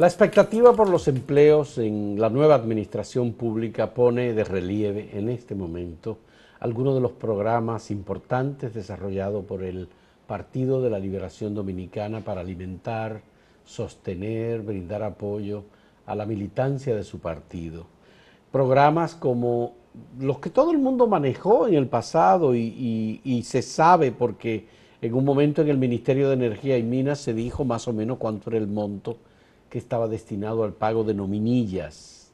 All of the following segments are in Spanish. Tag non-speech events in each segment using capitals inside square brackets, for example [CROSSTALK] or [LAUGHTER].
La expectativa por los empleos en la nueva administración pública pone de relieve en este momento algunos de los programas importantes desarrollados por el Partido de la Liberación Dominicana para alimentar, sostener, brindar apoyo a la militancia de su partido. Programas como los que todo el mundo manejó en el pasado y, se sabe porque en un momento en el Ministerio de Energía y Minas se dijo más o menos cuánto era el monto que estaba destinado al pago de nominillas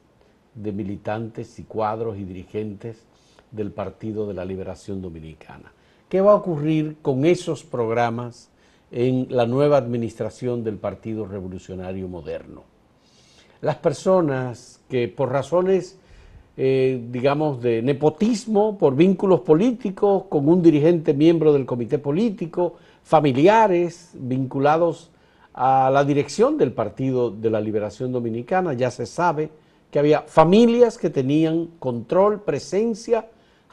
de militantes y cuadros y dirigentes del Partido de la Liberación Dominicana. ¿Qué va a ocurrir con esos programas en la nueva administración del Partido Revolucionario Moderno? Las personas que por razones, eh, digamos, de nepotismo, por vínculos políticos, con un dirigente miembro del comité político, familiares vinculados a la dirección del Partido de la Liberación Dominicana, ya se sabe que había familias que tenían control, presencia,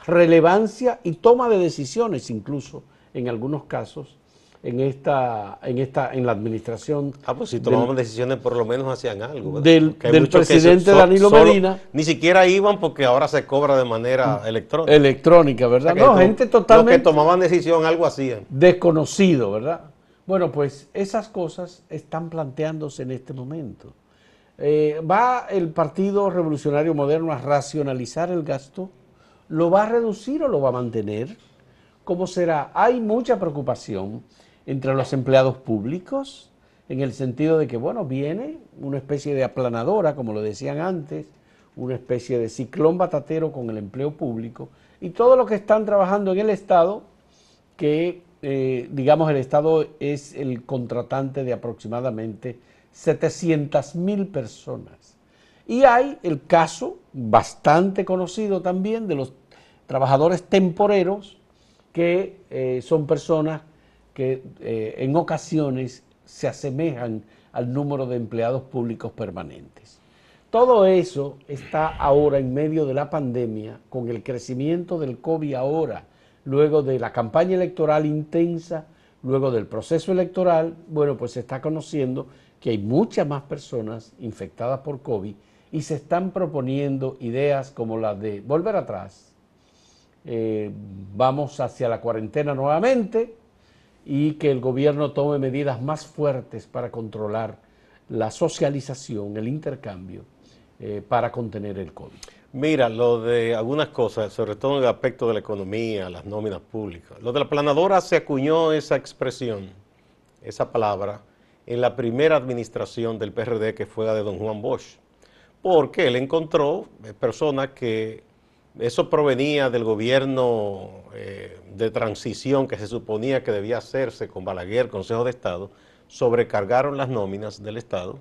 relevancia y toma de decisiones incluso en algunos casos en esta en esta en la administración ah pues si tomaban decisiones por lo menos hacían algo del, presidente Danilo Medina. ni siquiera iban porque ahora se cobra de manera mm. electrónica. electrónica verdad no gente totalmente los que tomaban decisión algo hacían. desconocido verdad bueno, pues esas cosas están planteándose en este momento. Eh, ¿Va el Partido Revolucionario Moderno a racionalizar el gasto? ¿Lo va a reducir o lo va a mantener? ¿Cómo será? Hay mucha preocupación entre los empleados públicos en el sentido de que, bueno, viene una especie de aplanadora, como lo decían antes, una especie de ciclón batatero con el empleo público y todo lo que están trabajando en el Estado que eh, digamos, el Estado es el contratante de aproximadamente 700 mil personas. Y hay el caso bastante conocido también de los trabajadores temporeros, que eh, son personas que eh, en ocasiones se asemejan al número de empleados públicos permanentes. Todo eso está ahora en medio de la pandemia, con el crecimiento del COVID ahora, luego de la campaña electoral intensa, luego del proceso electoral, bueno, pues se está conociendo que hay muchas más personas infectadas por COVID y se están proponiendo ideas como las de volver atrás, eh, vamos hacia la cuarentena nuevamente y que el gobierno tome medidas más fuertes para controlar la socialización, el intercambio, eh, para contener el COVID. Mira, lo de algunas cosas, sobre todo en el aspecto de la economía, las nóminas públicas. Lo de la planadora se acuñó esa expresión, esa palabra, en la primera administración del PRD que fue la de don Juan Bosch, porque él encontró eh, personas que eso provenía del gobierno eh, de transición que se suponía que debía hacerse con Balaguer, Consejo de Estado, sobrecargaron las nóminas del Estado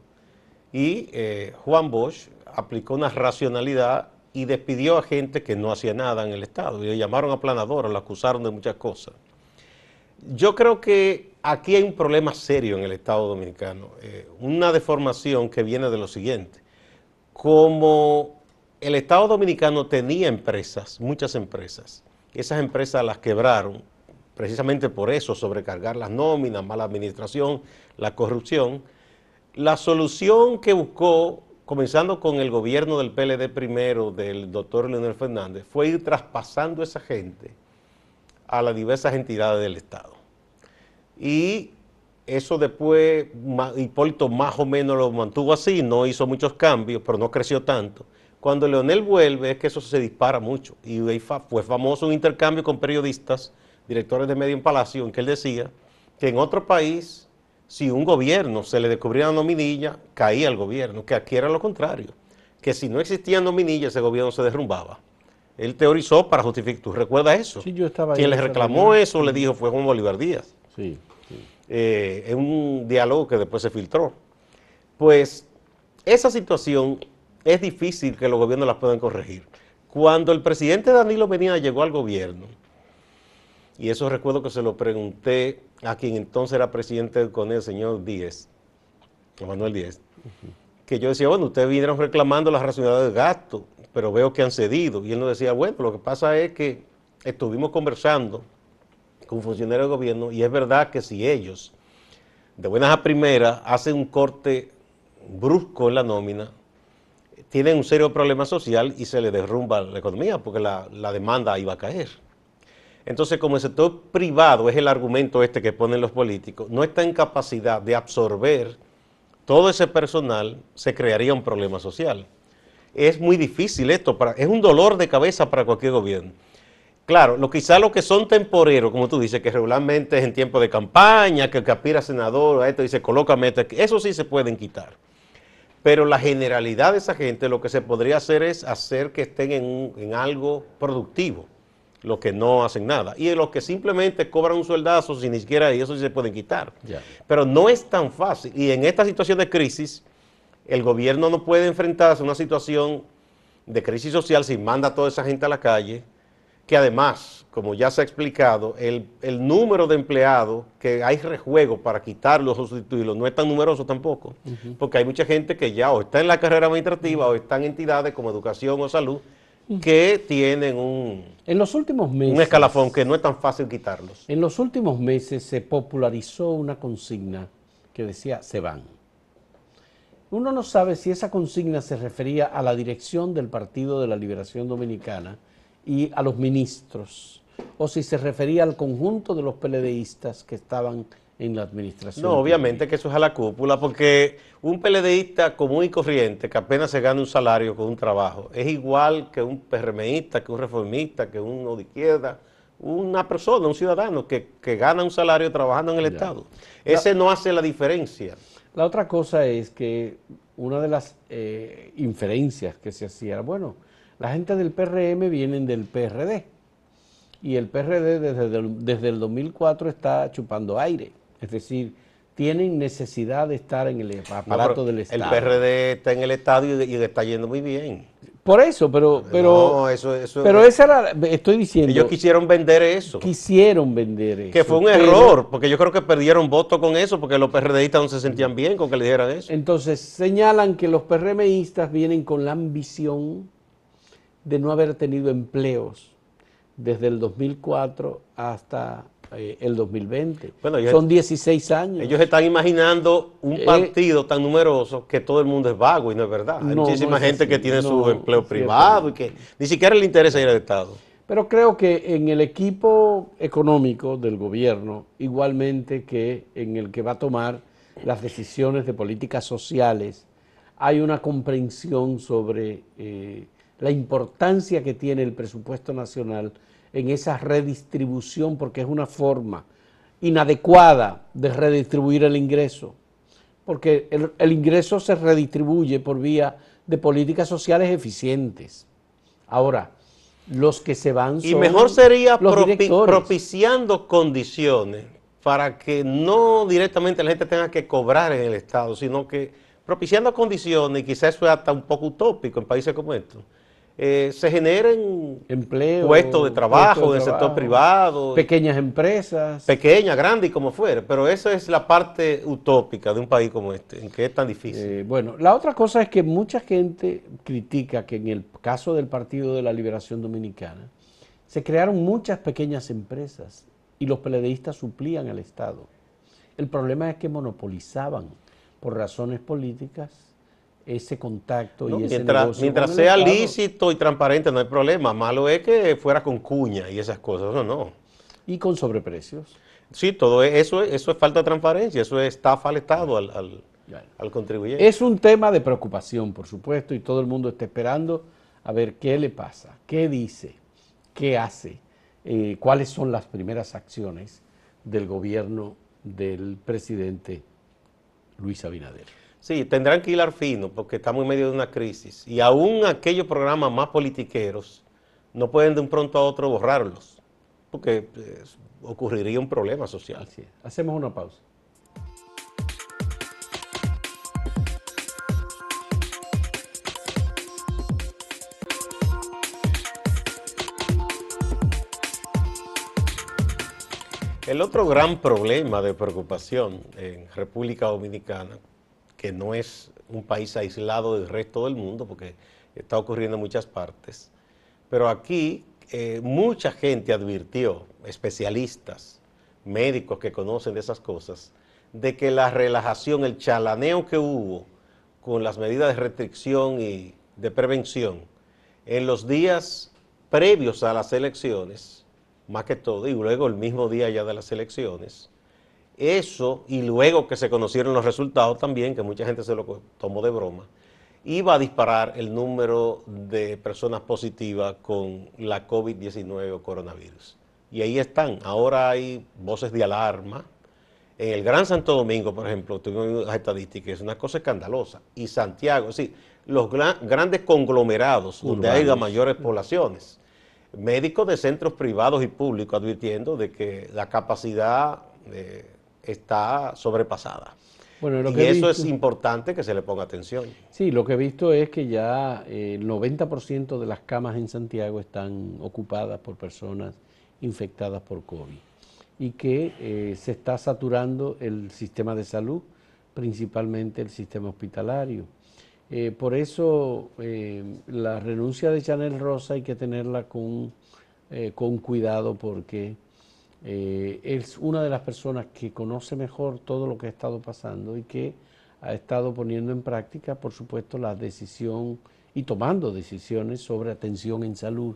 y eh, Juan Bosch aplicó una racionalidad y despidió a gente que no hacía nada en el Estado. Y le llamaron aplanador, lo acusaron de muchas cosas. Yo creo que aquí hay un problema serio en el Estado Dominicano, eh, una deformación que viene de lo siguiente. Como el Estado Dominicano tenía empresas, muchas empresas, esas empresas las quebraron, precisamente por eso, sobrecargar las nóminas, mala administración, la corrupción, la solución que buscó comenzando con el gobierno del PLD primero, del doctor Leonel Fernández, fue ir traspasando esa gente a las diversas entidades del Estado. Y eso después Hipólito más o menos lo mantuvo así, no hizo muchos cambios, pero no creció tanto. Cuando Leonel vuelve es que eso se dispara mucho. Y fue famoso un intercambio con periodistas, directores de medio en Palacio, en que él decía que en otro país si un gobierno se le descubría una nominilla, caía el gobierno, que aquí era lo contrario, que si no existía nominilla, ese gobierno se derrumbaba. Él teorizó para justificar, ¿tú recuerdas eso? Sí, yo estaba Quien le reclamó eso le dijo fue Juan Bolívar Díaz. Sí. Eh, es un diálogo que después se filtró. Pues esa situación es difícil que los gobiernos la puedan corregir. Cuando el presidente Danilo Medina llegó al gobierno, y eso recuerdo que se lo pregunté a quien entonces era presidente con el señor Díez, Manuel Díez, que yo decía, bueno, ustedes vinieron reclamando la racionalidad del gasto, pero veo que han cedido. Y él nos decía, bueno, lo que pasa es que estuvimos conversando con funcionarios del gobierno y es verdad que si ellos, de buenas a primeras, hacen un corte brusco en la nómina, tienen un serio problema social y se le derrumba la economía porque la, la demanda iba a caer. Entonces, como el sector privado es el argumento este que ponen los políticos, no está en capacidad de absorber todo ese personal, se crearía un problema social. Es muy difícil esto, es un dolor de cabeza para cualquier gobierno. Claro, lo, quizá los que son temporeros, como tú dices, que regularmente es en tiempo de campaña, que el aspira senador, a esto dice, colócame esto, eso sí se pueden quitar. Pero la generalidad de esa gente lo que se podría hacer es hacer que estén en, en algo productivo, los que no hacen nada. Y los que simplemente cobran un sueldazo sin ni siquiera, y eso sí se pueden quitar. Pero no es tan fácil. Y en esta situación de crisis, el gobierno no puede enfrentarse a una situación de crisis social si manda a toda esa gente a la calle, que además, como ya se ha explicado, el, el número de empleados que hay rejuego para quitarlos o sustituirlos no es tan numeroso tampoco, porque hay mucha gente que ya o está en la carrera administrativa o está en entidades como educación o salud que tienen un, En los últimos meses. un escalafón que no es tan fácil quitarlos. En los últimos meses se popularizó una consigna que decía se van. Uno no sabe si esa consigna se refería a la dirección del Partido de la Liberación Dominicana y a los ministros, o si se refería al conjunto de los PLDistas que estaban en la administración. No, obviamente que eso es a la cúpula, porque un PLDista común y corriente que apenas se gana un salario con un trabajo, es igual que un PRMista, que un reformista, que uno de izquierda, una persona, un ciudadano que, que gana un salario trabajando en el Ya. Estado. Ese no hace la diferencia. La otra cosa es que una de las eh, inferencias que se hacía era, bueno, la gente del PRM vienen del PRD y el PRD desde el, desde el 2004 está chupando aire, es decir, tienen necesidad de estar en el No, aparato del el Estado. PRD está en el Estado y, está yendo muy bien. Por eso, pero, pero, No, eso, eso- pero esa era, estoy diciendo, ellos quisieron vender eso. quisieron vender eso. Que fue un pero- error, porque yo creo que perdieron votos con eso, porque los PRDistas no se sentían bien con que le dijeran eso. Entonces señalan que los PRMistas vienen con la ambición de no haber tenido empleos desde el 2004 hasta eh, el 2020. Bueno, Son 16 años. Ellos están imaginando un Eh, partido tan numeroso que todo el mundo es vago y no es verdad. Hay No, muchísima no gente así. que tiene su empleo privado y que ni siquiera le interesa ir al Estado. Pero creo que en el equipo económico del gobierno, igualmente que en el que va a tomar las decisiones de políticas sociales, hay una comprensión sobre eh, la importancia que tiene el presupuesto nacional en esa redistribución, porque es una forma inadecuada de redistribuir el ingreso, porque el, el ingreso se redistribuye por vía de políticas sociales eficientes. Ahora, los que se van Y son mejor sería los propi- directores. propiciando condiciones para que no directamente la gente tenga que cobrar en el Estado, sino que propiciando condiciones, y quizás eso es hasta un poco utópico en países como estos, eh, se generen empleo, puestos de trabajo puestos de en el sector trabajo, privado, pequeñas empresas. pequeña, grande y como fuere, pero esa es la parte utópica de un país como este, en que es tan difícil. Eh, bueno, la otra cosa es que mucha gente critica que en el caso del Partido de la Liberación Dominicana se crearon muchas pequeñas empresas y los PLDistas suplían al Estado. El problema es que monopolizaban por razones políticas ese contacto ¿no? y ese Mientras, negocio mientras sea lícito y transparente no hay problema, malo es que fuera con cuña y esas cosas, no, no. y con sobreprecios. Sí, todo es- eso, es- eso es falta de transparencia, eso es estafa al Estado, al, al- Ya. al contribuyente. Es un tema de preocupación, por supuesto, y todo el mundo está esperando a ver qué le pasa, qué dice, qué hace, eh, cuáles son las primeras acciones del gobierno del presidente Luis Abinader. Sí, tendrán que hilar fino porque estamos en medio de una crisis y aún aquellos programas más politiqueros no pueden de un pronto a otro borrarlos porque pues, ocurriría un problema social. Así es. Hacemos una pausa. El otro gran problema de preocupación en República Dominicana, que no es un país aislado del resto del mundo, porque está ocurriendo en muchas partes, pero aquí eh, mucha gente advirtió, especialistas, médicos que conocen de esas cosas, de que la relajación, el chalaneo que hubo con las medidas de restricción y de prevención en los días previos a las elecciones, más que todo, y luego el mismo día ya de las elecciones, eso, y luego que se conocieron los resultados también, que mucha gente se lo tomó de broma, iba a disparar el número de personas positivas con la COVID-19 o coronavirus. Y ahí están. Ahora hay voces de alarma. En el Gran Santo Domingo, por ejemplo, tuvimos las estadísticas, es una cosa escandalosa. Y Santiago, sí, los grandes conglomerados donde hay las mayores poblaciones. Médicos de centros privados y públicos advirtiendo de que la capacidad está sobrepasada. Bueno, y eso es importante que se le ponga atención. Sí, lo que he visto es que ya eh, el 90% de las camas en Santiago están ocupadas por personas infectadas por COVID y que eh, se está saturando el sistema de salud, principalmente el sistema hospitalario. Eh, por eso la renuncia de Chanel Rosa hay que tenerla con, con cuidado porque eh, es una de las personas que conoce mejor todo lo que ha estado pasando y que ha estado poniendo en práctica, por supuesto, la decisión y tomando decisiones sobre atención en salud.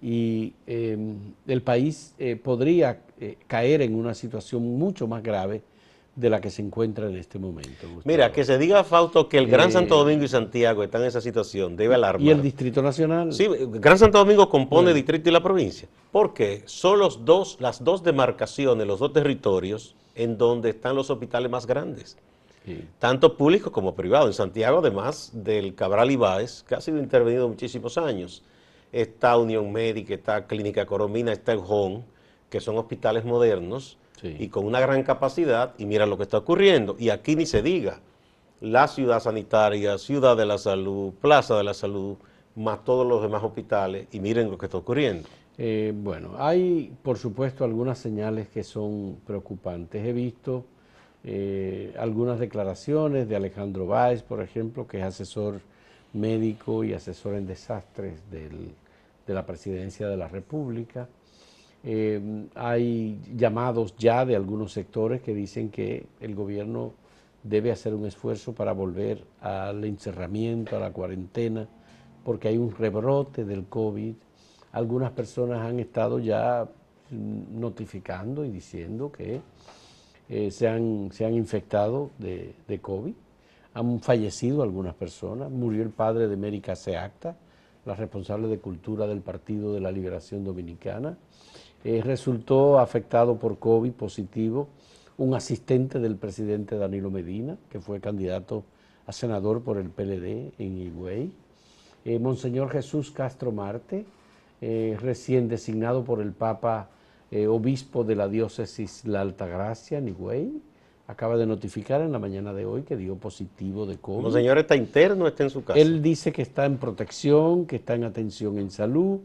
Y em, el país eh, podría eh, caer en una situación mucho más grave de la que se encuentra en este momento. Mira, que se diga, Fausto, que el Gran Santo Domingo y Santiago están en esa situación, debe alarmar. ¿Y el Distrito Nacional? Sí, Gran Santo Domingo compone el distrito y la provincia, porque son los dos, las dos demarcaciones, los dos territorios en donde están los hospitales más grandes, tanto públicos como privados. En Santiago, además del Cabral Ibáez, que ha sido intervenido muchísimos años, está Unión Médica, está Clínica Coromina, está el HON, que son hospitales modernos, y con una gran capacidad, y mira lo que está ocurriendo, y aquí ni se diga, la ciudad sanitaria, ciudad de la salud, plaza de la salud, más todos los demás hospitales, y miren lo que está ocurriendo. Eh, bueno, hay por supuesto algunas señales que son preocupantes. He visto eh, algunas declaraciones de Alejandro Báez, por ejemplo, que es asesor médico y asesor en desastres de la presidencia de la República. Eh, hay llamados ya de algunos sectores que dicen que el gobierno debe hacer un esfuerzo para volver al encerramiento, a la cuarentena, porque hay un rebrote del COVID. Algunas personas han estado ya notificando y diciendo que eh, se, han, se, han, infectado de, de, COVID. Han fallecido algunas personas. Murió el padre de Mérica Seacta, la responsable de cultura del Partido de la Liberación Dominicana. Eh, resultó afectado por COVID positivo un asistente del presidente Danilo Medina, que fue candidato a senador por el PLD en Higüey. Eh, Monseñor Jesús Castro Marte, eh, recién designado por el Papa obispo de la diócesis La Altagracia en Higüey, acaba de notificar en la mañana de hoy que dio positivo de COVID. Monseñor está interno, está en su casa. Él dice que está en protección, que está en atención en salud,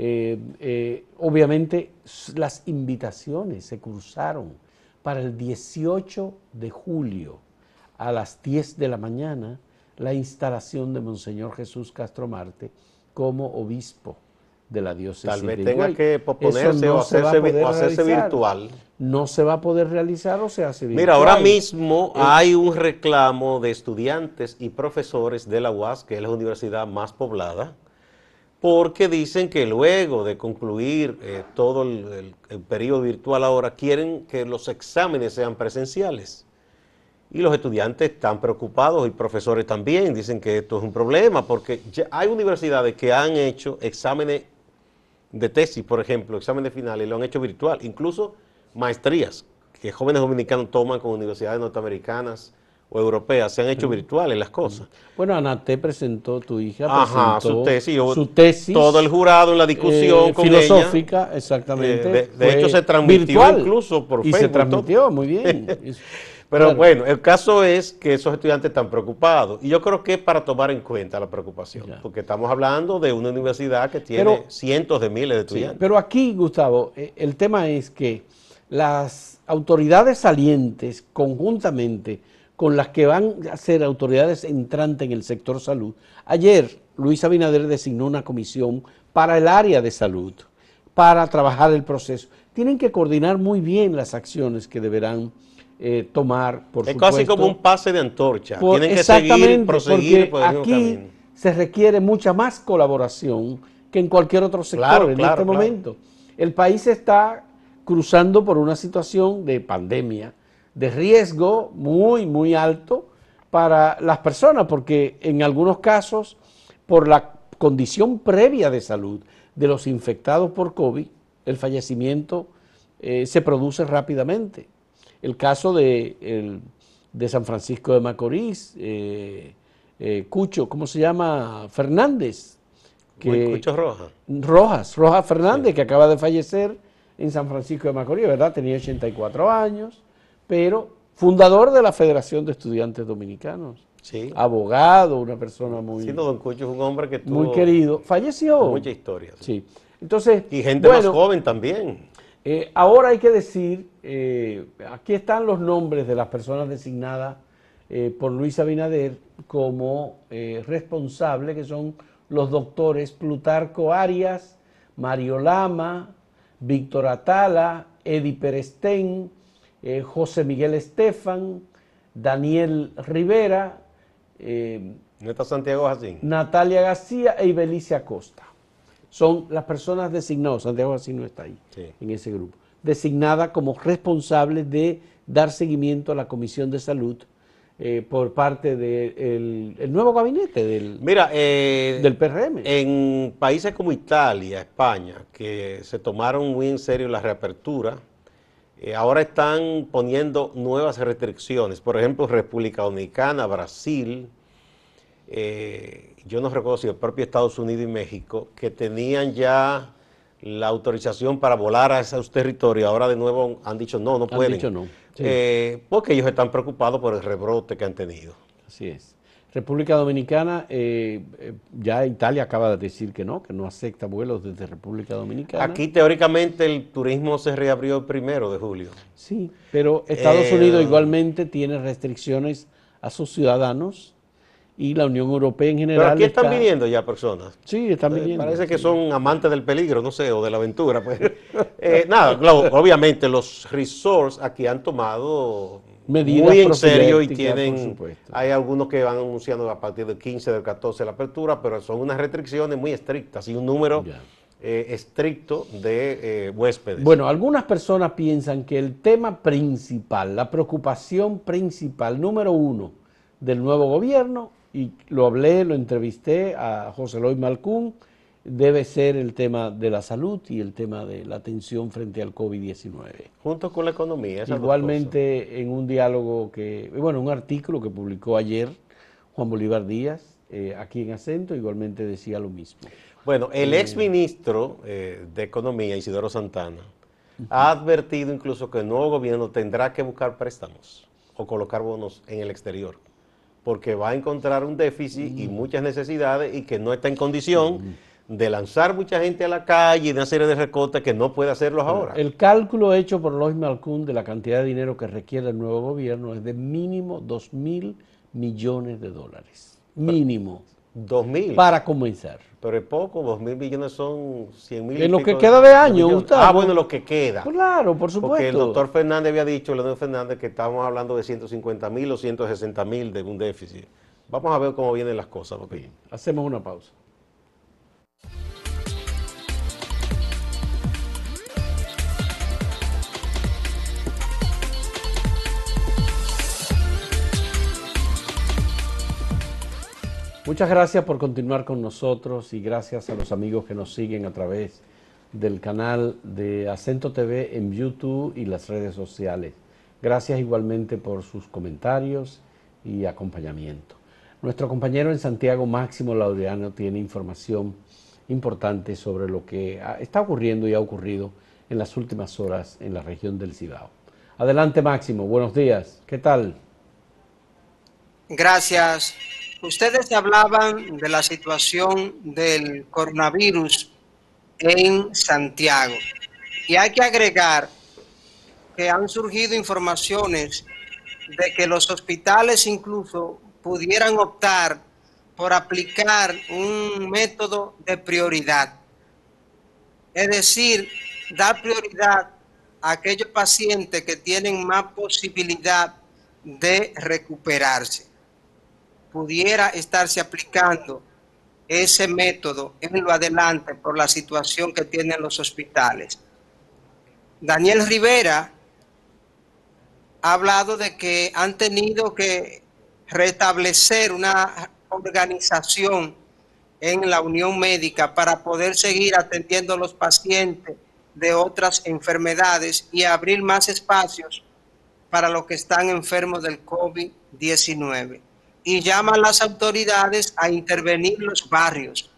eh, eh, obviamente las invitaciones se cruzaron para el 18 de julio a las 10 de la mañana la instalación de Monseñor Jesús Castro Marte como obispo de la diócesis Tal vez tenga que posponerse o, hacerse, virtual. No se va a poder realizar o se hace virtual. Mira, ahora mismo hay un reclamo de estudiantes y profesores de la UAS, que es la universidad más poblada, porque dicen que luego de concluir eh, todo el, periodo virtual ahora, quieren que los exámenes sean presenciales. Y los estudiantes están preocupados y profesores también dicen que esto es un problema, porque hay universidades que han hecho exámenes de tesis, por ejemplo, exámenes finales, lo han hecho virtual, incluso maestrías que jóvenes dominicanos toman con universidades norteamericanas o europeas se han hecho virtuales las cosas. Bueno, Anate presentó, tu hija Ajá, su, tesis, su tesis. Todo el jurado en la discusión eh, filosófica, exactamente. Eh, de, hecho, se transmitió incluso por Facebook. Y se transmitió, muy bien. [LAUGHS] Pero bueno, el caso es que esos estudiantes están preocupados. Y yo creo que es para tomar en cuenta la preocupación. Porque estamos hablando de una universidad que tiene cientos de miles de estudiantes. pero aquí, Gustavo, eh, el tema es que las autoridades salientes conjuntamente con las que van a ser autoridades entrantes en el sector salud. Ayer Luis Abinader designó una comisión para el área de salud, para trabajar el proceso. Tienen que coordinar muy bien las acciones que deberán eh, tomar, por es casi como un pase de antorcha. Tienen que seguir, proseguir por el aquí se requiere mucha más colaboración que en cualquier otro sector en este momento. El país está cruzando por una situación de pandemia, de riesgo muy, muy alto para las personas, porque en algunos casos, por la condición previa de salud de los infectados por COVID, el fallecimiento eh, se produce rápidamente. El caso de, de San Francisco de Macorís, eh, eh, Cucho, ¿cómo se llama? Fernández. Que, Cucho Rojas. Rojas, Rojas Fernández, que acaba de fallecer en San Francisco de Macorís, ¿verdad? Tenía 84 años, pero fundador de la Federación de Estudiantes Dominicanos. Sí. Abogado, una persona muy... Sí, don Cucho es un hombre que tuvo... Muy querido. Falleció. Mucha historia. Sí. Entonces... Y gente más joven también. Eh, ahora hay que decir, eh, aquí están los nombres de las personas designadas eh, por Luis Abinader como responsable, que son los doctores Plutarco Arias, Mario Lama, Víctor Atala, Edi Perestén, eh, José Miguel Estefan, Daniel Rivera, ¿No está Santiago Natalia García e Ibelicia Costa. Son las personas designadas, Santiago Jacín no está ahí, en ese grupo, designadas como responsables de dar seguimiento a la Comisión de Salud eh, por parte del nuevo gabinete del, Mira, eh, del PRM. En países como Italia, España, que se tomaron muy en serio la reapertura, eh, ahora están poniendo nuevas restricciones. Por ejemplo, República Dominicana, Brasil, yo no recuerdo si el propio Estados Unidos y México, que tenían ya la autorización para volar a esos territorios, ahora de nuevo han dicho no, no pueden. Han dicho no. Eh, porque ellos están preocupados por el rebrote que han tenido. Así es. República Dominicana, eh, eh, ya Italia acaba de decir que no, que no acepta vuelos desde República Dominicana. Aquí teóricamente el turismo se reabrió el primero de julio. Sí, pero Estados Unidos igualmente tiene restricciones a sus ciudadanos y la Unión Europea en general. Pero aquí están viniendo ya personas. Sí, están eh, viniendo. Parece que son amantes del peligro, no sé, o de la aventura. Pues. [LAUGHS] Eh, nada, obviamente los resorts aquí han tomado Medidas muy en serio y tienen, hay algunos que van anunciando a partir del 15, del 14 la apertura, pero son unas restricciones muy estrictas y un número eh, estricto de huéspedes. Bueno, algunas personas piensan que el tema principal, la preocupación principal, número uno, del nuevo gobierno y lo hablé, lo entrevisté a José Luis Malcún, debe ser el tema de la salud y el tema de la atención frente al COVID-19. Junto con la economía. Igualmente en un diálogo que, bueno, un artículo que publicó ayer Juan Bolívar Díaz, eh, aquí en acento, igualmente decía lo mismo. Bueno, el eh, ex ministro eh, de Economía, Isidoro Santana, ha advertido incluso que el nuevo gobierno tendrá que buscar préstamos o colocar bonos en el exterior porque va a encontrar un déficit y mm. muchas necesidades y que no está en condición mm. De lanzar mucha gente a la calle y de una serie de recortes que no puede hacerlos ahora. El cálculo hecho por Lois Malcún de la cantidad de dinero que requiere el nuevo gobierno es de mínimo 2 mil millones de dólares. Mínimo. ¿2 mil? Para comenzar. Pero es poco, dos mil millones son 100 mil. En lo que queda de año, Gustavo. Ah, bueno, lo que queda. Claro, por supuesto. Porque el doctor Fernández había dicho, el doctor Fernández, que estábamos hablando de 150 mil o 160 mil de un déficit. Vamos a ver cómo vienen las cosas. Porque... Hacemos una pausa. Muchas gracias por continuar con nosotros y gracias a los amigos que nos siguen a través del canal de Acento TV en YouTube y las redes sociales. Gracias igualmente por sus comentarios y acompañamiento. Nuestro compañero en Santiago, Máximo Laureano, tiene información importante sobre lo que está ocurriendo y ha ocurrido en las últimas horas en la región del Cibao. Adelante, Máximo. Buenos días. ¿Qué tal? Gracias. Ustedes hablaban de la situación del coronavirus en Santiago y hay que agregar que han surgido informaciones de que los hospitales incluso pudieran optar por aplicar un método de prioridad. Es decir, dar prioridad a aquellos pacientes que tienen más posibilidad de recuperarse. Pudiera estarse aplicando ese método en lo adelante por la situación que tienen los hospitales. Daniel Rivera ha hablado de que han tenido que restablecer una organización en la Unión Médica para poder seguir atendiendo a los pacientes de otras enfermedades y abrir más espacios para los que están enfermos del COVID-19. Y llaman a las autoridades a intervenir los barrios,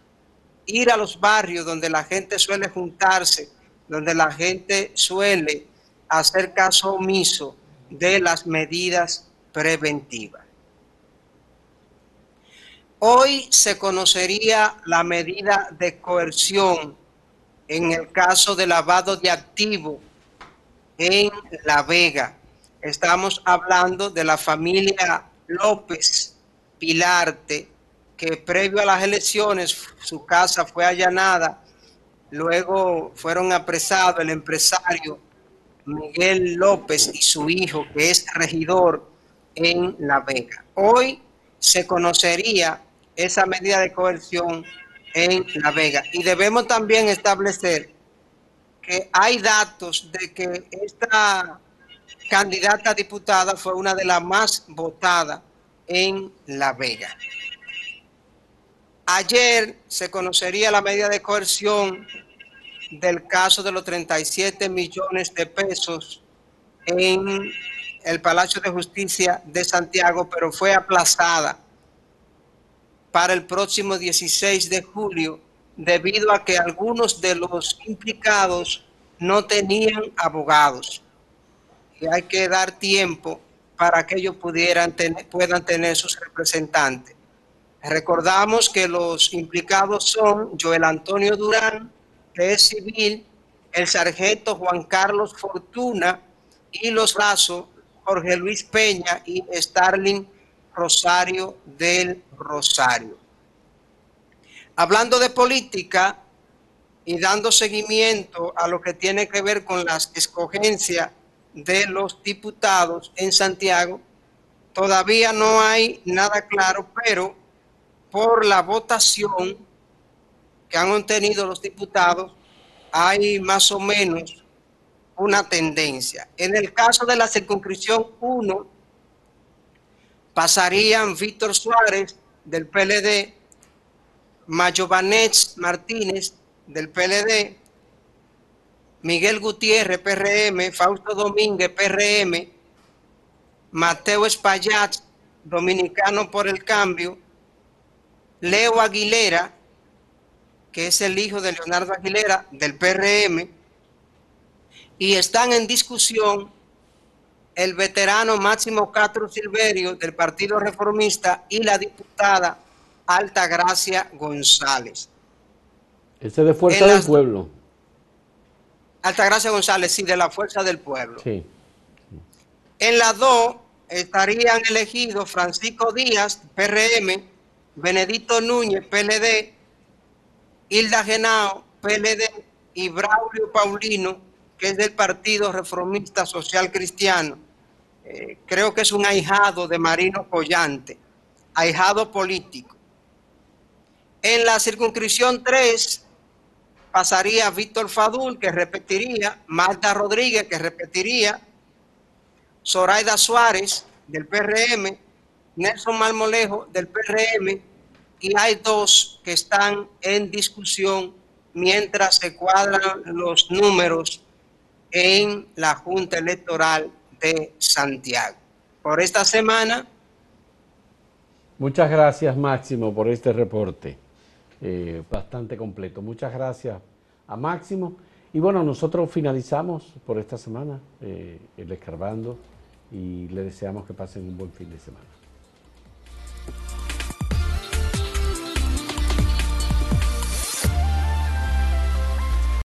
ir a los barrios donde la gente suele juntarse, donde la gente suele hacer caso omiso de las medidas preventivas. Hoy se conocería la medida de coerción en el caso de lavado de activo en La Vega. Estamos hablando de la familia López Pilarte, que previo a las elecciones su casa fue allanada, luego fueron apresados el empresario Miguel López y su hijo, que es regidor en La Vega. Hoy se conocería esa medida de coerción en La Vega. Y debemos también establecer que hay datos de que esta candidata a diputada fue una de las más votadas en La Vega. Ayer se conocería la medida de coerción del caso de los 37 millones de pesos en el Palacio de Justicia de Santiago, pero fue aplazada para el próximo 16 de julio debido a que algunos de los implicados no tenían abogados. Y hay que dar tiempo para que ellos pudieran tener, puedan tener sus representantes. Recordamos que los implicados son Joel Antonio Durán, que es civil, el sargento Juan Carlos Fortuna y los lazos Jorge Luis Peña y Starling Rosario del Rosario. Hablando de política y dando seguimiento a lo que tiene que ver con las escogencias de los diputados en Santiago, todavía no hay nada claro, pero por la votación que han obtenido los diputados, hay más o menos una tendencia. En el caso de la circunscripción 1, pasarían Víctor Suárez del PLD, Mayovanets Martínez del PLD, Miguel Gutiérrez, PRM, Fausto Domínguez, PRM, Mateo Espaillat, Dominicano por el Cambio, Leo Aguilera, que es el hijo de Leonardo Aguilera, del PRM, y están en discusión el veterano Máximo Castro Silverio del Partido Reformista y la diputada Altagracia González. Ese de Fuerza del Pueblo. Altagracia González, sí, de la Fuerza del Pueblo. Sí. En las dos estarían elegidos Francisco Díaz, PRM, Benedito Núñez, PLD, Hilda Genao, PLD, y Braulio Paulino, que es del Partido Reformista Social Cristiano. Eh, creo que es un ahijado de Marino Collante, ahijado político. En la circunscripción 3 pasaría Víctor Fadul, que repetiría, Marta Rodríguez, que repetiría, Zoraida Suárez, del PRM, Nelson Malmolejo, del PRM, y hay dos que están en discusión mientras se cuadran los números en la Junta Electoral de Santiago. Por esta semana. Muchas gracias Máximo por este reporte, eh, bastante completo. Muchas gracias a Máximo. Y bueno, nosotros finalizamos por esta semana eh, el escarbando y le deseamos que pasen un buen fin de semana.